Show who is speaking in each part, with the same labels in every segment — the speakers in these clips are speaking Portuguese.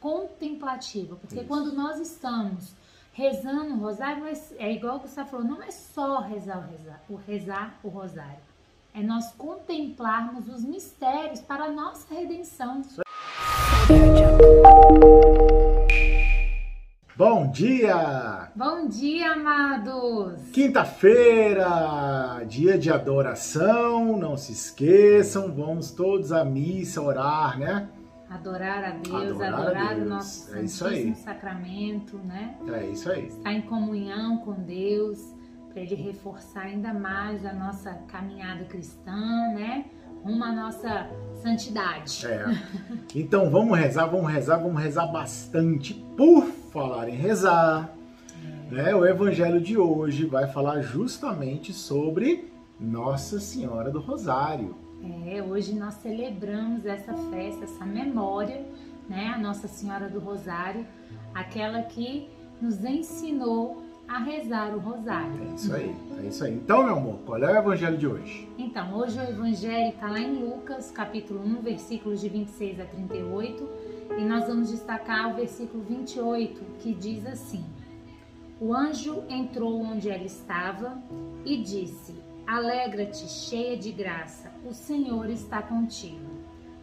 Speaker 1: contemplativa, porque
Speaker 2: Isso.
Speaker 1: quando nós estamos rezando o rosário, é igual o Gustavo falou, não é só rezar o, rezar, o rezar o rosário, é nós contemplarmos os mistérios para a nossa redenção.
Speaker 2: Bom dia!
Speaker 1: Bom dia, amados!
Speaker 2: Quinta-feira, dia de adoração, não se esqueçam, vamos todos à missa orar, né?
Speaker 1: Adorar a Deus,
Speaker 2: Adorar a
Speaker 1: adorar,
Speaker 2: Deus,
Speaker 1: o nosso
Speaker 2: é.
Speaker 1: Santíssimo Sacramento, né?
Speaker 2: É isso aí.
Speaker 1: Estar em comunhão com Deus, para Ele reforçar ainda mais a nossa caminhada cristã, né? Rumo à nossa santidade.
Speaker 2: É. Então vamos rezar, vamos rezar, vamos rezar bastante. Por falar em rezar, né? O evangelho de hoje vai falar justamente sobre Nossa Senhora do Rosário.
Speaker 1: É, hoje nós celebramos essa festa, essa memória, né? A Nossa Senhora do Rosário, aquela que nos ensinou a rezar o rosário.
Speaker 2: É isso aí, é isso aí. Então, meu amor, qual é o evangelho de hoje?
Speaker 1: Então, hoje o Evangelho está lá em Lucas, capítulo 1, versículos de 26 a 38, e nós vamos destacar o versículo 28, que diz assim: O anjo entrou onde ela estava e disse: Alegra-te, cheia de graça, o Senhor está contigo.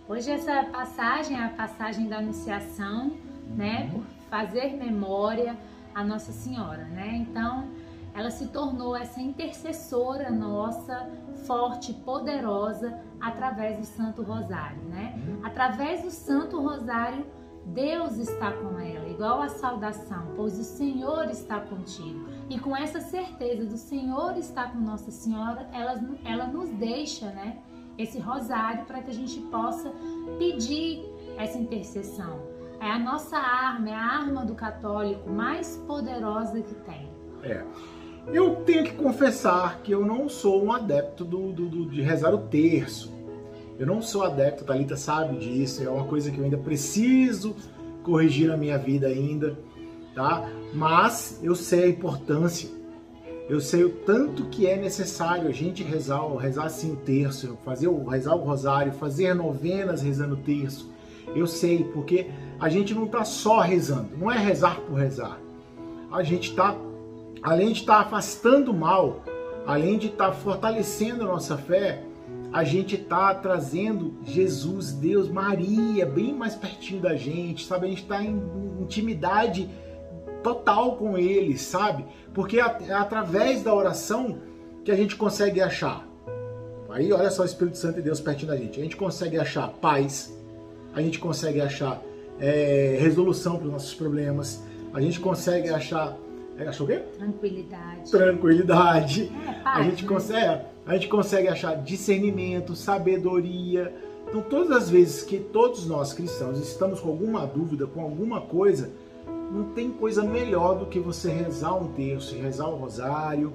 Speaker 1: Hoje essa passagem é a passagem da Anunciação, né? Por fazer memória a Nossa Senhora, né? Então, ela se tornou essa intercessora nossa, forte, poderosa, através do Santo Rosário, né? Através do Santo Rosário, Deus está com ela, igual a saudação, pois o Senhor está contigo. E com essa certeza do Senhor está com Nossa Senhora, ela, ela nos deixa, né? Esse rosário para que a gente possa pedir essa intercessão. É a nossa arma, é a arma do católico mais poderosa que tem.
Speaker 2: É. Eu tenho que confessar que eu não sou um adepto do, do- do- de rezar o terço. Eu não sou adepto, a Thalita sabe disso, é uma coisa que eu ainda preciso corrigir na minha vida ainda, tá? Mas eu sei a importância, eu sei o tanto que é necessário a gente rezar, rezar assim o terço, fazer o, rezar o rosário, fazer novenas rezando o terço. Eu sei, porque a gente não está só rezando, não é rezar por rezar. A gente está além de estar afastando o mal, além de estar fortalecendo a nossa fé, a gente está trazendo Jesus, Deus, Maria, bem mais pertinho da gente, sabe? A gente está em intimidade total com Ele, sabe? Porque é é através da oração que a gente consegue achar. Aí olha só o Espírito Santo e Deus pertinho da gente. A gente consegue achar paz, a gente consegue achar é, resolução para os nossos problemas, a gente consegue achar. é, Achou o quê?
Speaker 1: Tranquilidade.
Speaker 2: tranquilidade.
Speaker 1: É,
Speaker 2: A
Speaker 1: paz,
Speaker 2: gente
Speaker 1: né?
Speaker 2: consegue, a gente consegue achar discernimento, sabedoria. Então, todas as vezes que todos nós cristãos estamos com alguma dúvida, com alguma coisa, não tem coisa melhor do que você rezar um terço, rezar o rosário,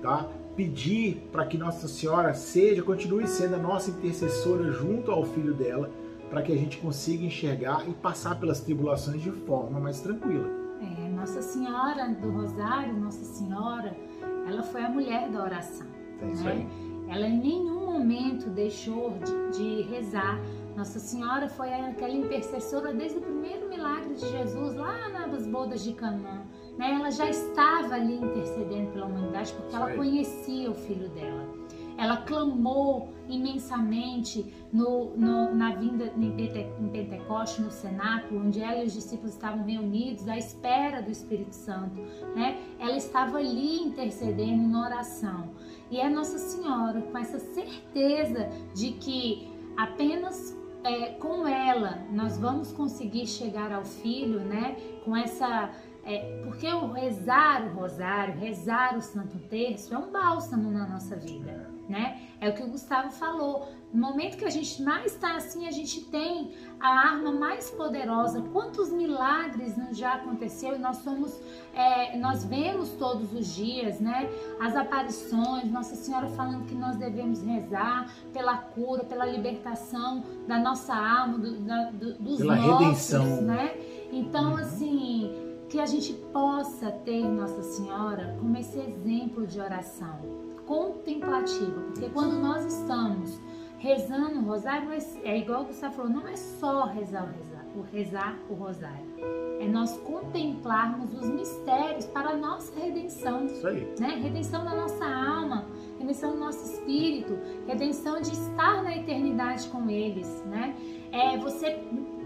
Speaker 2: tá? Pedir para que Nossa Senhora seja, continue sendo a nossa intercessora junto ao filho dela, para que a gente consiga enxergar e passar pelas tribulações de forma mais tranquila.
Speaker 1: É, Nossa Senhora do Rosário, Nossa Senhora, ela foi a mulher da oração.
Speaker 2: É isso
Speaker 1: né?
Speaker 2: aí.
Speaker 1: Ela em nenhum momento deixou de, de rezar. Nossa Senhora foi aquela intercessora desde o primeiro milagre de Jesus, lá nas bodas de Canaã. Né? Ela já estava ali intercedendo pela humanidade porque ela conhecia o filho dela. Ela clamou imensamente no, no- na vinda em, Pente, em Pentecoste, no cenáculo, onde ela e os discípulos estavam reunidos à espera do Espírito Santo. Né? Ela estava ali intercedendo em oração. E é Nossa Senhora, com essa certeza de que apenas é, com ela nós vamos conseguir chegar ao Filho, né? Com essa. É, porque o rezar o rosário, rezar o Santo Terço é um bálsamo na nossa vida, né? É o que o Gustavo falou. No momento que a gente mais está assim, a gente tem a arma mais poderosa. Quantos milagres não já aconteceu e nós somos, é, nós vemos todos os dias, né? As aparições, Nossa Senhora falando que nós devemos rezar pela cura, pela libertação da nossa alma, do, da- do- dos
Speaker 2: Pela
Speaker 1: nossos,
Speaker 2: redenção.
Speaker 1: né? Então, assim, que a gente possa ter Nossa Senhora como esse exemplo de oração contemplativa, porque quando nós estamos rezando o rosário, é, é igual o Gustavo falou, não é só rezar o, rezar o rezar o rosário. É nós contemplarmos os mistérios para a nossa redenção.
Speaker 2: Isso aí.
Speaker 1: Né? Redenção da nossa alma, redenção do nosso espírito, redenção de estar na eternidade com eles. Né? É você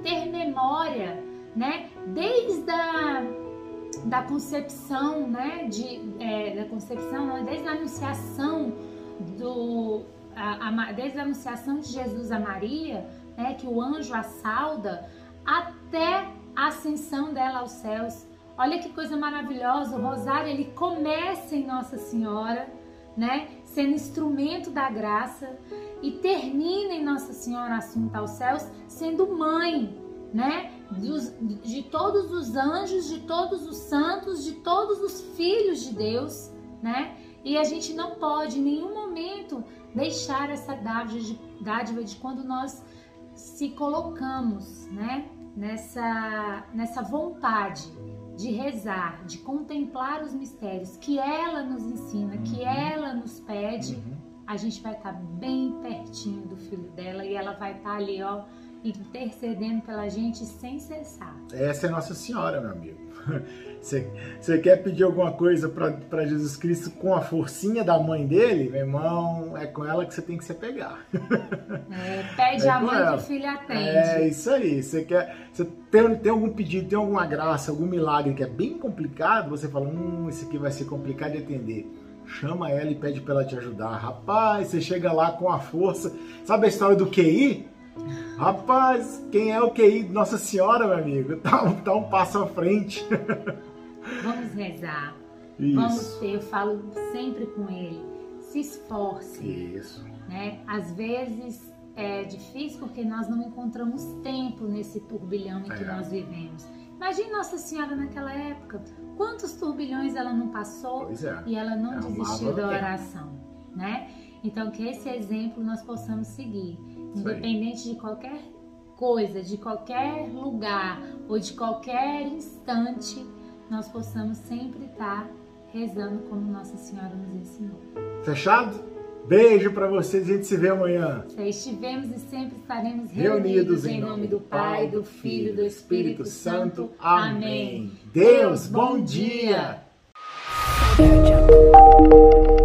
Speaker 1: ter memória, né? desde a da concepção, né, de, é, da concepção, desde a anunciação do, a, a, desde a anunciação de Jesus a Maria, né, que o anjo a sauda, até a ascensão dela aos céus. Olha que coisa maravilhosa, o rosário ele começa em Nossa Senhora, né, sendo instrumento da graça e termina em Nossa Senhora assunta aos céus, sendo mãe, né, dos, de todos os anjos, de todos os santos, de todos os filhos de Deus, né? E a gente não pode em nenhum momento deixar essa dádiva de, dádiva de quando nós se colocamos, né? Nessa, nessa vontade de rezar, de contemplar os mistérios que ela nos ensina, que uhum. ela nos pede, uhum. a gente vai estar bem pertinho do filho dela e ela vai estar ali, ó, intercedendo pela gente sem cessar.
Speaker 2: Essa é Nossa Senhora, meu amigo. Você, você quer pedir alguma coisa para Jesus Cristo com a forcinha da mãe dele? Meu irmão, é com ela que você tem que se pegar.
Speaker 1: É, pede é a mãe ela. que o filho atende.
Speaker 2: É isso aí. Você quer. Você tem, tem algum pedido, tem alguma graça, algum milagre que é bem complicado, você fala, hum, esse aqui vai ser complicado de atender chama ela e pede para ela te ajudar. Rapaz, você chega lá com a força. Sabe a história do QI? Rapaz, quem é o QI Nossa Senhora, meu amigo? Tá, tá um passo à frente.
Speaker 1: Vamos rezar. Isso. Vamos ter, eu falo sempre com ele, se esforce.
Speaker 2: Isso.
Speaker 1: Né? Às vezes é difícil porque nós não encontramos tempo nesse turbilhão em que é. nós vivemos. Imagine Nossa Senhora naquela época. Quantos turbilhões ela não passou
Speaker 2: é.
Speaker 1: e ela não é desistiu da oração, né? Então que esse exemplo nós possamos seguir independente de qualquer coisa, de qualquer lugar ou de qualquer instante, nós possamos sempre estar rezando como Nossa Senhora nos ensinou.
Speaker 2: Fechado? Beijo para vocês, a gente se vê amanhã.
Speaker 1: Já estivemos e sempre estaremos reunidos, reunidos em nome do Pai, do Filho e do Espírito Santo. Amém.
Speaker 2: Deus, bom dia. dia.